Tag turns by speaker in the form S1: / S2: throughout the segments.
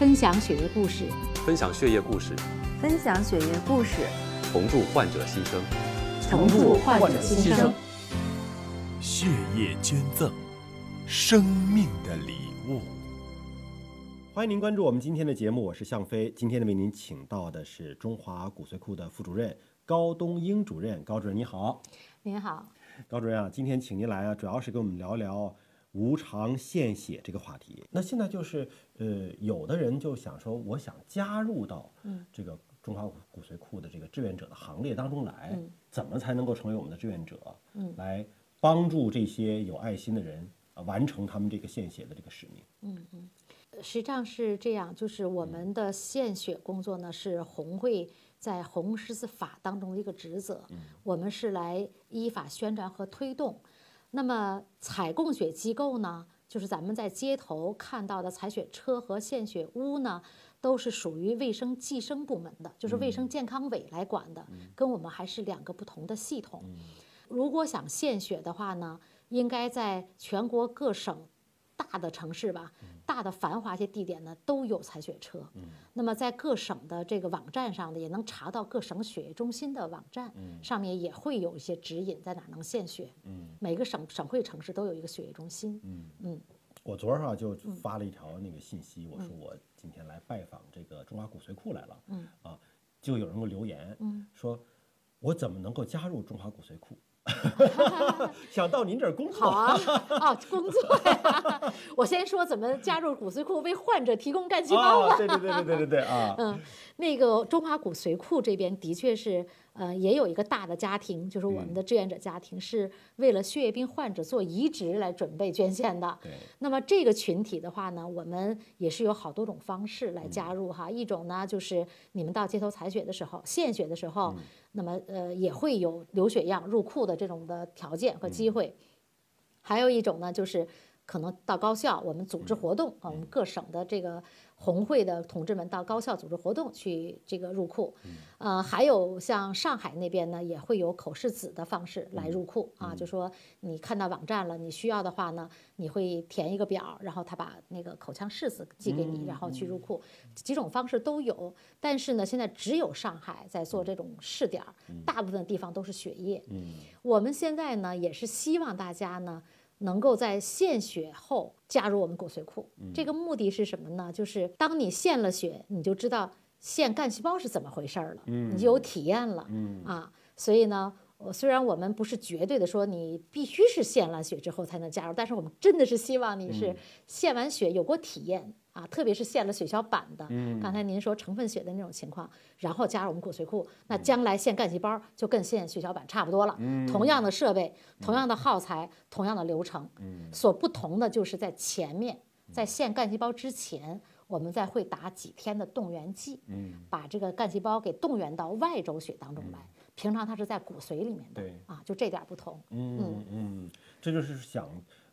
S1: 分享血液故事，
S2: 分享血液故事，
S3: 分享血液故事，
S2: 重铸患者新生。
S1: 重铸患者新生。
S4: 血液捐赠，生命的礼物。
S5: 欢迎您关注我们今天的节目，我是向飞。今天呢，为您请到的是中华骨髓库的副主任高东英主任。高主任你好，
S1: 您好，
S5: 高主任啊，今天请您来啊，主要是跟我们聊聊无偿献血这个话题。那现在就是呃，有的人就想说，我想加入到这个中华骨髓库的这个志愿者的行列当中来，怎么才能够成为我们的志愿者？嗯，来帮助这些有爱心的人啊，完成他们这个献血的这个使命。
S1: 嗯嗯实际上是这样，就是我们的献血工作呢，是红会在红十字法当中的一个职责，我们是来依法宣传和推动。那么采供血机构呢，就是咱们在街头看到的采血车和献血屋呢，都是属于卫生计生部门的，就是卫生健康委来管的，跟我们还是两个不同的系统。如果想献血的话呢，应该在全国各省大的城市吧，大的繁华一些地点呢都有采血车。那么在各省的这个网站上呢，也能查到各省血液中心的网站，上面也会有一些指引在哪能献血。每个省省会城市都有一个血液中心。嗯。
S5: 我昨儿啊就发了一条那个信息，我说我今天来拜访这个中华骨髓库来了，嗯。啊，就有人给我留言，嗯，说我怎么能够加入中华骨髓库？想到您这儿工作，
S1: 好啊，哦，工作呀！我先说怎么加入骨髓库，为患者提供干细胞吧。
S5: 啊，对对对对对对对啊，
S1: 嗯，那个中华骨髓库这边的确是，呃，也有一个大的家庭，就是我们的志愿者家庭，是为了血液病患者做移植来准备捐献的。
S5: 对
S1: 那么这个群体的话呢，我们也是有好多种方式来加入哈。一种呢，就是你们到街头采血的时候，献血的时候，那么呃也会有留血样入库的这种的条件和机会。还有一种呢，就是可能到高校，我们组织活动啊，我们各省的这个红会的同志们到高校组织活动去这个入库，呃，还有像上海那边呢，也会有口试子的方式来入库啊，就说你看到网站了，你需要的话呢，你会填一个表，然后他把那个口腔试子寄给你，然后去入库，几种方式都有。但是呢，现在只有上海在做这种试点，大部分地方都是血液。我们现在呢，也是希望大家呢，能够在献血后加入我们骨髓库。这个目的是什么呢？就是当你献了血，你就知道献干细胞是怎么回事儿了，你就有体验了。啊，所以呢。呃虽然我们不是绝对的说你必须是献完血之后才能加入，但是我们真的是希望你是献完血有过体验啊，特别是献了血小板的，刚才您说成分血的那种情况，然后加入我们骨髓库，那将来献干细胞就跟献血小板差不多了，同样的设备，同样的耗材，同样的流程，所不同的就是在前面，在献干细胞之前。我们再会打几天的动员剂，把这个干细胞给动员到外周血当中来。平常它是在骨髓里面的
S5: 对
S1: 啊，就这点儿不同。
S5: 嗯嗯，这就是想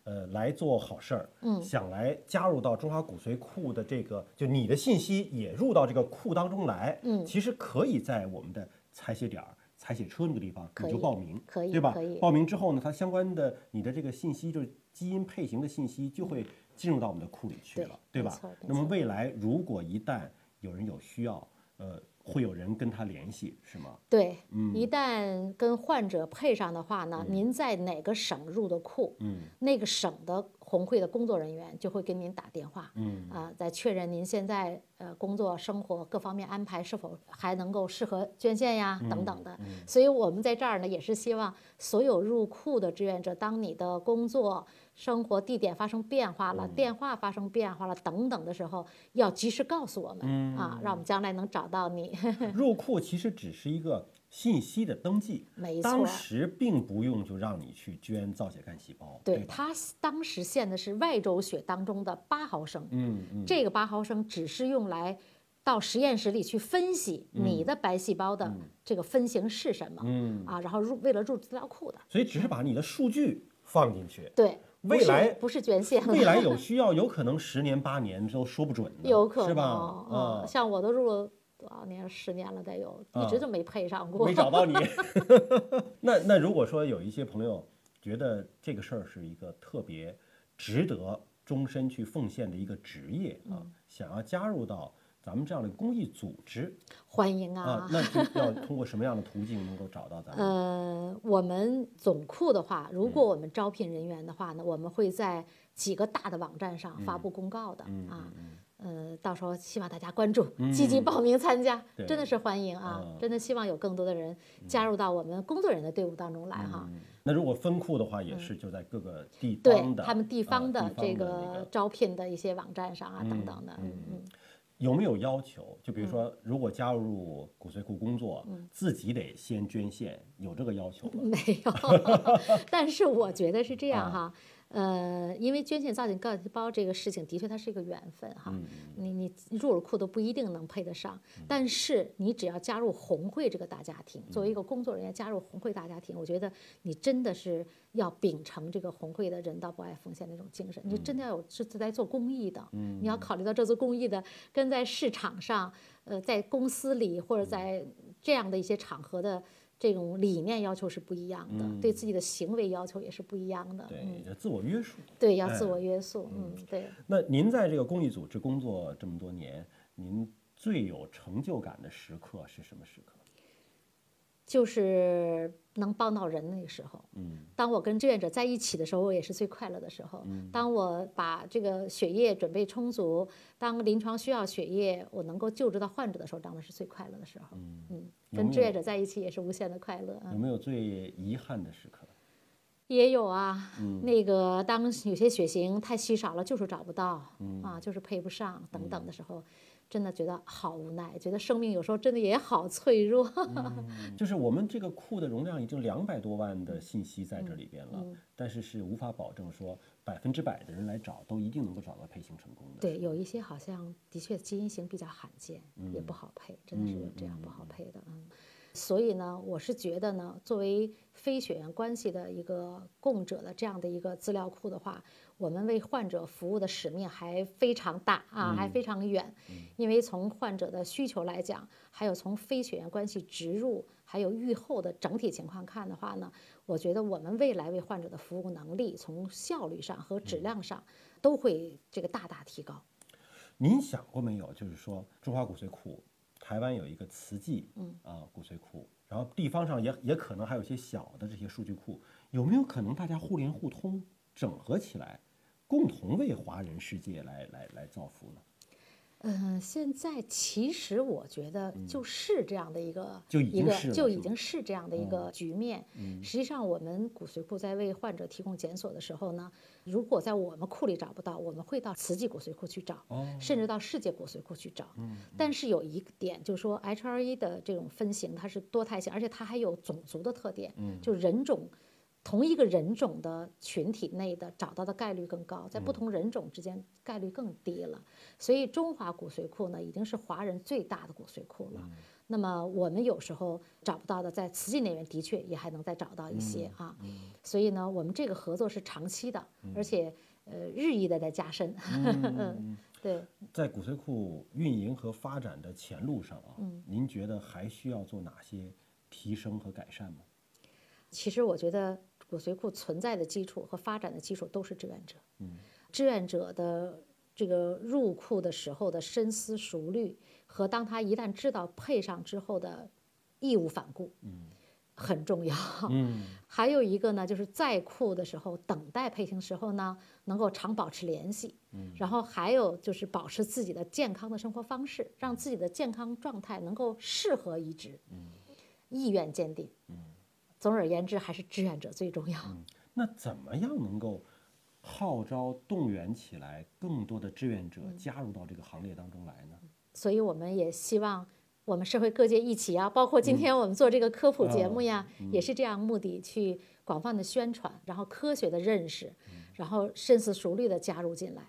S5: 呃来做好事儿，嗯，想来加入到中华骨髓库的这个，就你的信息也入到这个库当中来，嗯，其实可以在我们的采血点儿。采血车那个地方你就报名，
S1: 可以？
S5: 报名之后呢，它相关的你的这个信息，就是基因配型的信息，就会进入到我们的库里去了，对吧？那么未来如果一旦有人有需要，呃，会有人跟他联系，是吗？
S1: 对，一旦跟患者配上的话呢，您在哪个省入的库，
S5: 嗯。
S1: 那个省的红会的工作人员就会给您打电话，
S5: 嗯
S1: 啊，在确认您现在呃工作、生活各方面安排是否还能够适合捐献呀等等的。所以我们在这儿呢，也是希望所有入库的志愿者，当你的工作、生活地点发生变化了，电话发生变化了等等的时候，要及时告诉我们、啊，让我们将来能找到你。
S5: 入库其实只是一个信息的登记，
S1: 没错。
S5: 当
S1: 错
S5: 时并不用就让你去捐造血干细胞，吧？
S1: 对他当时献的是外周血当中的八毫升，
S5: 嗯嗯，
S1: 这个八毫升只是用来到实验室里去分析你的白细胞的这个分型是什么，
S5: 嗯。
S1: 啊，然后入为了入资料库的，
S5: 所以只是把你的数据放进去，
S1: 对，
S5: 未来
S1: 不是捐献，
S5: 未来有需要，有可能十年八年都说不准，
S1: 有可能
S5: 是吧？
S1: 嗯，
S5: 嗯，
S1: 像我都入了多少年，十年了得有，一直
S5: 嗯
S1: 就没配上过，
S5: 没找到你。那那如果说有一些朋友觉得这个事儿是一个特别值得终身去奉献的一个职业啊，想要加入到咱们这样的公益组织
S1: 欢迎
S5: 啊
S1: 啊，
S5: 那是要通过什么样的途径能够找到咱们？
S1: 呃，我们总库的话，如果我们招聘人员的话呢，我们会在几个大的网站上发布公告的、啊。呃，到时候希望大家关注，积极报名参加，
S5: 对
S1: 真的是欢迎啊！
S5: 嗯
S1: 真的希望有更多的人加入到我们工作人员的队伍当中来哈。
S5: 那如果分库的话，也是就在各个地方的
S1: 他们地
S5: 啊
S1: 方的这个招聘的一些网站上啊，等等的，嗯嗯。
S5: 有没有要求？就比如说，如果加入骨髓库工作，自己得先捐献，有这个要求吗？
S1: 没有，但是我觉得是这
S5: 啊
S1: 样哈，呃，因为捐献造景干细胞这个事情的确它是一个缘分哈，
S5: 嗯
S1: 你你入了库都不一定能配得上，但是你只要加入红会这个大家庭，作为一个工作人员加入红会大家庭，我觉得你真的是要秉承这个红会的人道博爱奉献那种精神，你真的要有是在做公益的，你要考虑到这做公益的跟在市场上，呃，在公司里或者在这样的一些场合的。这种理念要求是不一样的，对自己的行为要求也是不一样的。
S5: 对
S1: 嗯，，
S5: 要自我约束。
S1: 对，要自我约束。嗯，对。
S5: 那您在这个公益组织工作这么多年，您最有成就感的时刻是什么时刻？
S1: 就是能帮到人那个时候。
S5: 嗯，
S1: 当我跟志愿者在一起的时候，我也是最快乐的时候。当我把这个血液准备充足，当临床需要血液，我能够救治到患者的时候，当然是最快乐的时候。嗯，跟志愿者在一起也是无限的快乐。嗯
S5: 有没有最遗憾的时刻？
S1: 也有啊，那个当有些血型太稀少了，就是找不到，啊，就是配不上等等的时候，真的觉得好无奈，觉得生命有时候真的也好脆弱。
S5: 就是我们这个库的容量已经两百多万的信息在这里边了，
S1: 嗯
S5: 但是是无法保证说百分之百的人来找都一定能够找到配型成功的。
S1: 对，有一些好像的确基因型比较罕见，也不好配，真的是有这样不好配的，嗯。所以呢，我是觉得呢，作为非血缘关系的一个供者的这样的一个资料库的话，我们为患者服务的使命还非常大啊，还非常远。因为从患者的需求来讲，还有从非血缘关系植入，还有预后的整体情况看的话呢，我觉得我们未来为患者的服务能力，从效率上和质量上都会这个大大提高。
S5: 您想过没有？就是说，中华骨髓库，台湾有一个慈济，嗯啊骨髓库，然后地方上也也可能还有一些小的这些数据库，有没有可能大家互联互通，整合起来，共同为华人世界来来来造福呢？
S1: 嗯，现在其实我觉得就是这样的一个、
S5: 嗯就已
S1: 一个
S5: 经是
S1: 就已经是这样的一个局面。实际上，我们骨髓库在为患者提供检索的时候呢，如果在我们库里找不到，我们会到慈济骨髓库去找，甚至到世界骨髓库去找。但是有一点，就是说 HRE 的这种分型它是多态性，而且它还有种族的特点，就人种。同一个人种的群体内的找到的概率更高，在不同人种之间概率更低了。所以中华骨髓库呢，已经是华人最大的骨髓库了。那么我们有时候找不到的，在慈济那边的确也还能再找到一些啊。所以呢，我们这个合作是长期的，而且呃日益的在加深。嗯，对。
S5: 在骨髓库运营和发展的前路上啊，您觉得还需要做哪些提升和改善吗？
S1: 其实我觉得骨髓库存在的基础和发展的基础都是志愿者。志愿者的这个入库的时候的深思熟虑，和当他一旦知道配上之后的义无反顾，很重要。还有一个呢，就是在库的时候等待配型时候呢，能够常保持联系。然后还有就是保持自己的健康的生活方式，让自己的健康状态能够适合移植，意愿坚定。总而言之，还是志愿者最重要。
S5: 那怎么样能够号召动员起来更多的志愿者加入到这个行列当中来呢？
S1: 所以我们也希望我们社会各界一起啊，包括今天我们做这个科普节目呀，也是这样目的去广泛的宣传，然后科学的认识，然后深思熟虑的加入进来。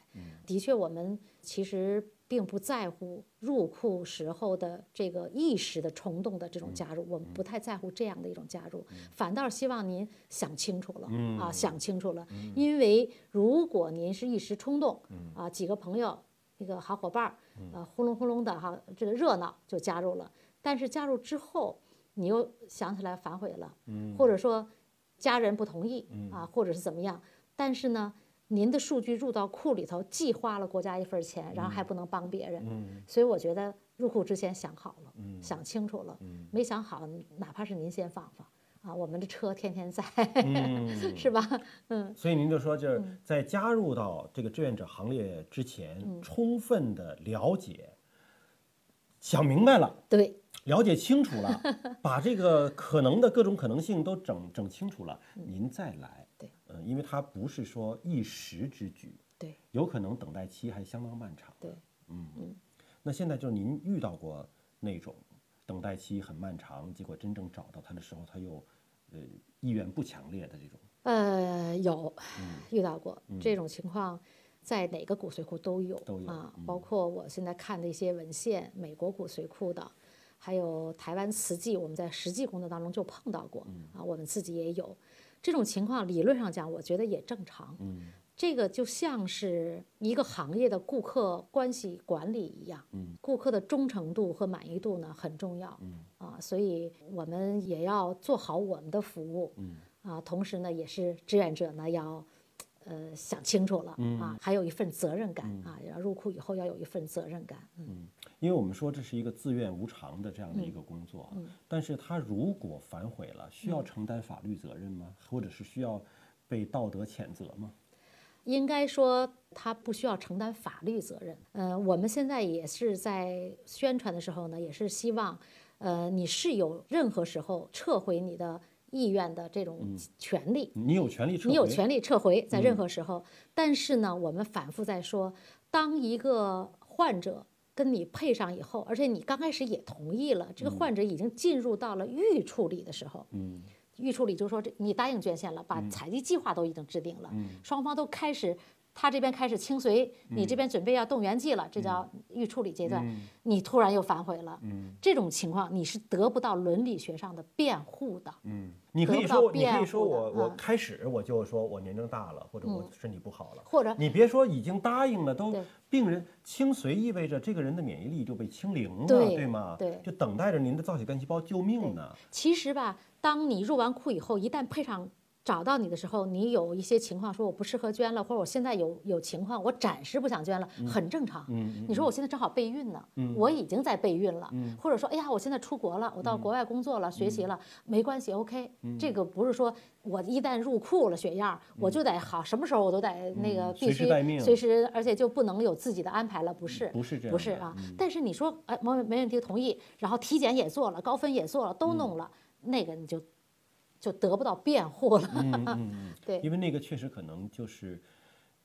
S1: 的确，我们其实并不在乎入库时候的这个一时的冲动的这种加入，我们不太在乎这样的一种加入，反倒是希望您想清楚了啊，想清楚了，因为如果您是一时冲动啊，几个朋友。一个好伙伴儿，呃，轰隆轰隆的哈，这个热闹就加入了。但是加入之后，你又想起来反悔了，或者说家人不同意啊，或者是怎么样。但是呢，您的数据入到库里头，既花了国家一份钱，然后还不能帮别人，
S5: 嗯。
S1: 所以我觉得入库之前想好了，
S5: 嗯。
S1: 想清楚了，
S5: 嗯。
S1: 没想好，哪怕是您先放放啊，我们的车天天在，
S5: 嗯。
S1: 是吧？嗯，
S5: 所以您就说，就是在加入到这个志愿者行列之前，
S1: 嗯。
S5: 充分的了解，想明白了，
S1: 对，
S5: 了解清楚了，把这个可能的各种可能性都整整清楚了，您再来。
S1: 嗯
S5: 因为它不是说一时之举，
S1: 对，
S5: 有可能等待期还相当漫长。
S1: 对，
S5: 嗯嗯那现在就是您遇到过那种等待期很漫长，结果真正找到他的时候，他又呃意愿不强烈的这种。
S1: 呃，有
S5: 嗯
S1: 遇到过这种情况，在哪个骨髓库都有
S5: 都有
S1: 啊
S5: 嗯，
S1: 包括我现在看的一些文献，美国骨髓库的，还有台湾慈济，我们在实际工作当中就碰到过
S5: 嗯
S1: 啊，我们自己也有这种情况。理论上讲，我觉得也正常。
S5: 嗯
S1: 这个就像是一个行业的顾客关系管理一样，
S5: 嗯
S1: 顾客的忠诚度和满意度呢很重要，
S5: 嗯
S1: 啊，所以我们也要做好我们的服务，
S5: 嗯
S1: 啊，同时呢，也是志愿者呢要，呃，想清楚了、
S5: 嗯
S1: 啊，还有一份责任感、啊，要入库以后要有一份责任感，嗯，
S5: 因为我们说这是一个自愿无偿的这样的一个工作，啊但是他如果反悔了，需要承担法律责任吗？或者是需要被道德谴责吗？
S1: 应该说他不需要承担法律责任。呃，我们现在也是在宣传的时候呢，也是希望，呃，你是有任何时候撤回你的意愿的这种权利。
S5: 你有权利撤回，
S1: 你有权利撤回，在任何时候。但是呢，我们反复在说，当一个患者跟你配上以后，而且你刚开始也同意了，这个患者已经进入到了预处理的时候，
S5: 嗯
S1: 预处理就是说这你答应捐献了，把采集计划都已经制定了，双方都开始。他这边开始清随，你这边准备要动员剂了，这叫预处理阶段。你突然又反悔了，这种情况你是得不到伦理学上的辩护的。
S5: 嗯，你可以说，你可以说我我
S1: 嗯
S5: 开始我就说我年龄大了，或者我身体不好了，
S1: 或者
S5: 你别说已经答应了，都病人清随意味着这个人的免疫力就被清零了，
S1: 对
S5: 吗？
S1: 对
S5: 就等待着您的造血干细胞救命呢。
S1: 其实吧，当你入完库以后，一旦配上找到你的时候，你有一些情况说我不适合捐了，或者我现在有有情况，我暂时不想捐了，很正常。
S5: 嗯
S1: 你说我现在正好备孕呢，我已经在备孕了，或者说哎呀，我现在出国了，我到国外工作了、学习了，没关系，OK。这个不是说我一旦入库了血样，我就得好，什么时候我都得那个必须随时，而且就不能有自己的安排了，不是？
S5: 不是这样
S1: 不是啊。但是你说哎，没没问题，同意，然后体检也做了，高分也做了，都弄了，那个你就就得不到辩护了。
S5: 嗯嗯嗯，
S1: 对
S5: 因为那个确实可能就是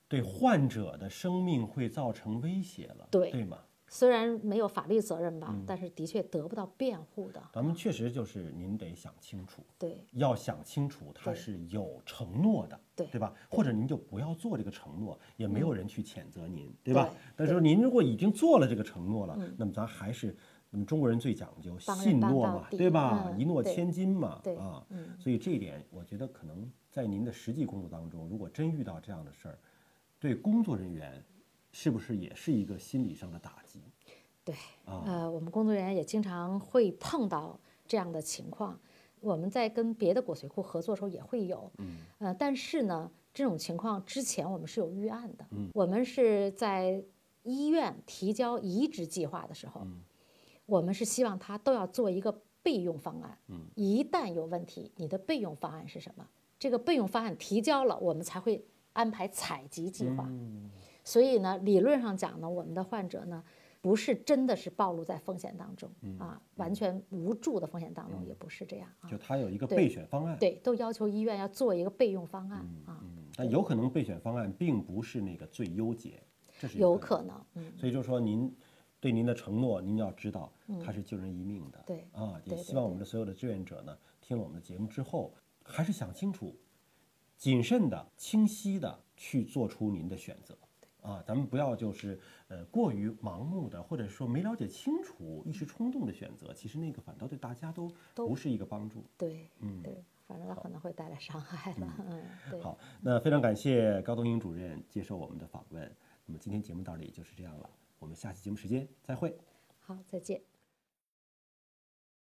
S5: 对患者的生命会造成威胁了，
S1: 对
S5: 对吗？
S1: 虽然没有法律责任吧，
S5: 嗯
S1: 但是的确得不到辩护的。
S5: 咱们确实就是您得想清楚，
S1: 对
S5: 要想清楚他是有承诺的，
S1: 对
S5: 对吧？或者您就不要做这个承诺，也没有人去谴责您，对吧
S1: 对？
S5: 但是您如果已经做了这个承诺了，那么咱还是，那么中国人最讲究信诺嘛，对吧？
S1: 嗯
S5: 一诺千金嘛，啊
S1: 嗯，
S5: 所以这一点我觉得可能在您的实际工作当中，如果真遇到这样的事儿，对工作人员是不是也是一个心理上的打击？
S1: 对，
S5: 啊
S1: 呃，我们工作人员也经常会碰到这样的情况。我们在跟别的骨髓库合作的时候也会有，
S5: 嗯，
S1: 呃，但是呢，这种情况之前我们是有预案的，
S5: 嗯
S1: 我们是在医院提交移植计划的时候，
S5: 嗯
S1: 我们是希望他都要做一个备用方案，
S5: 嗯
S1: 一旦有问题，你的备用方案是什么？这个备用方案提交了，我们才会安排采集计划。
S5: 嗯
S1: 所以呢，理论上讲呢，我们的患者呢，不是真的是暴露在风险当中、啊，完全无助的风险当中，也不是这样啊
S5: 就。他有一个备选方案，
S1: 对，都要求医院要做一个备用方案啊，
S5: 嗯，但有可能备选方案并不是那个最优解，这是
S1: 有
S5: 可
S1: 可能，嗯，
S5: 所以就是说，您对您的承诺，您要知道，它是救人一命的。
S1: 对
S5: 啊，也
S1: 对对
S5: 希望我们的所有的志愿者呢，听了我们的节目之后，还是想清楚，谨慎的、清晰的去做出您的选择。啊，咱们不要就是呃过于盲目的，或者说没了解清楚、一时冲动的选择，其实那个反倒对大家都
S1: 都
S5: 不是一个帮助。
S1: 对，
S5: 嗯
S1: 对，反正它可能会带来伤害了，嗯，对。
S5: 好，那非常感谢高东英主任接受我们的访问。那么今天节目到这里就是这样了，我们下期节目时间再会。
S1: 好，再见。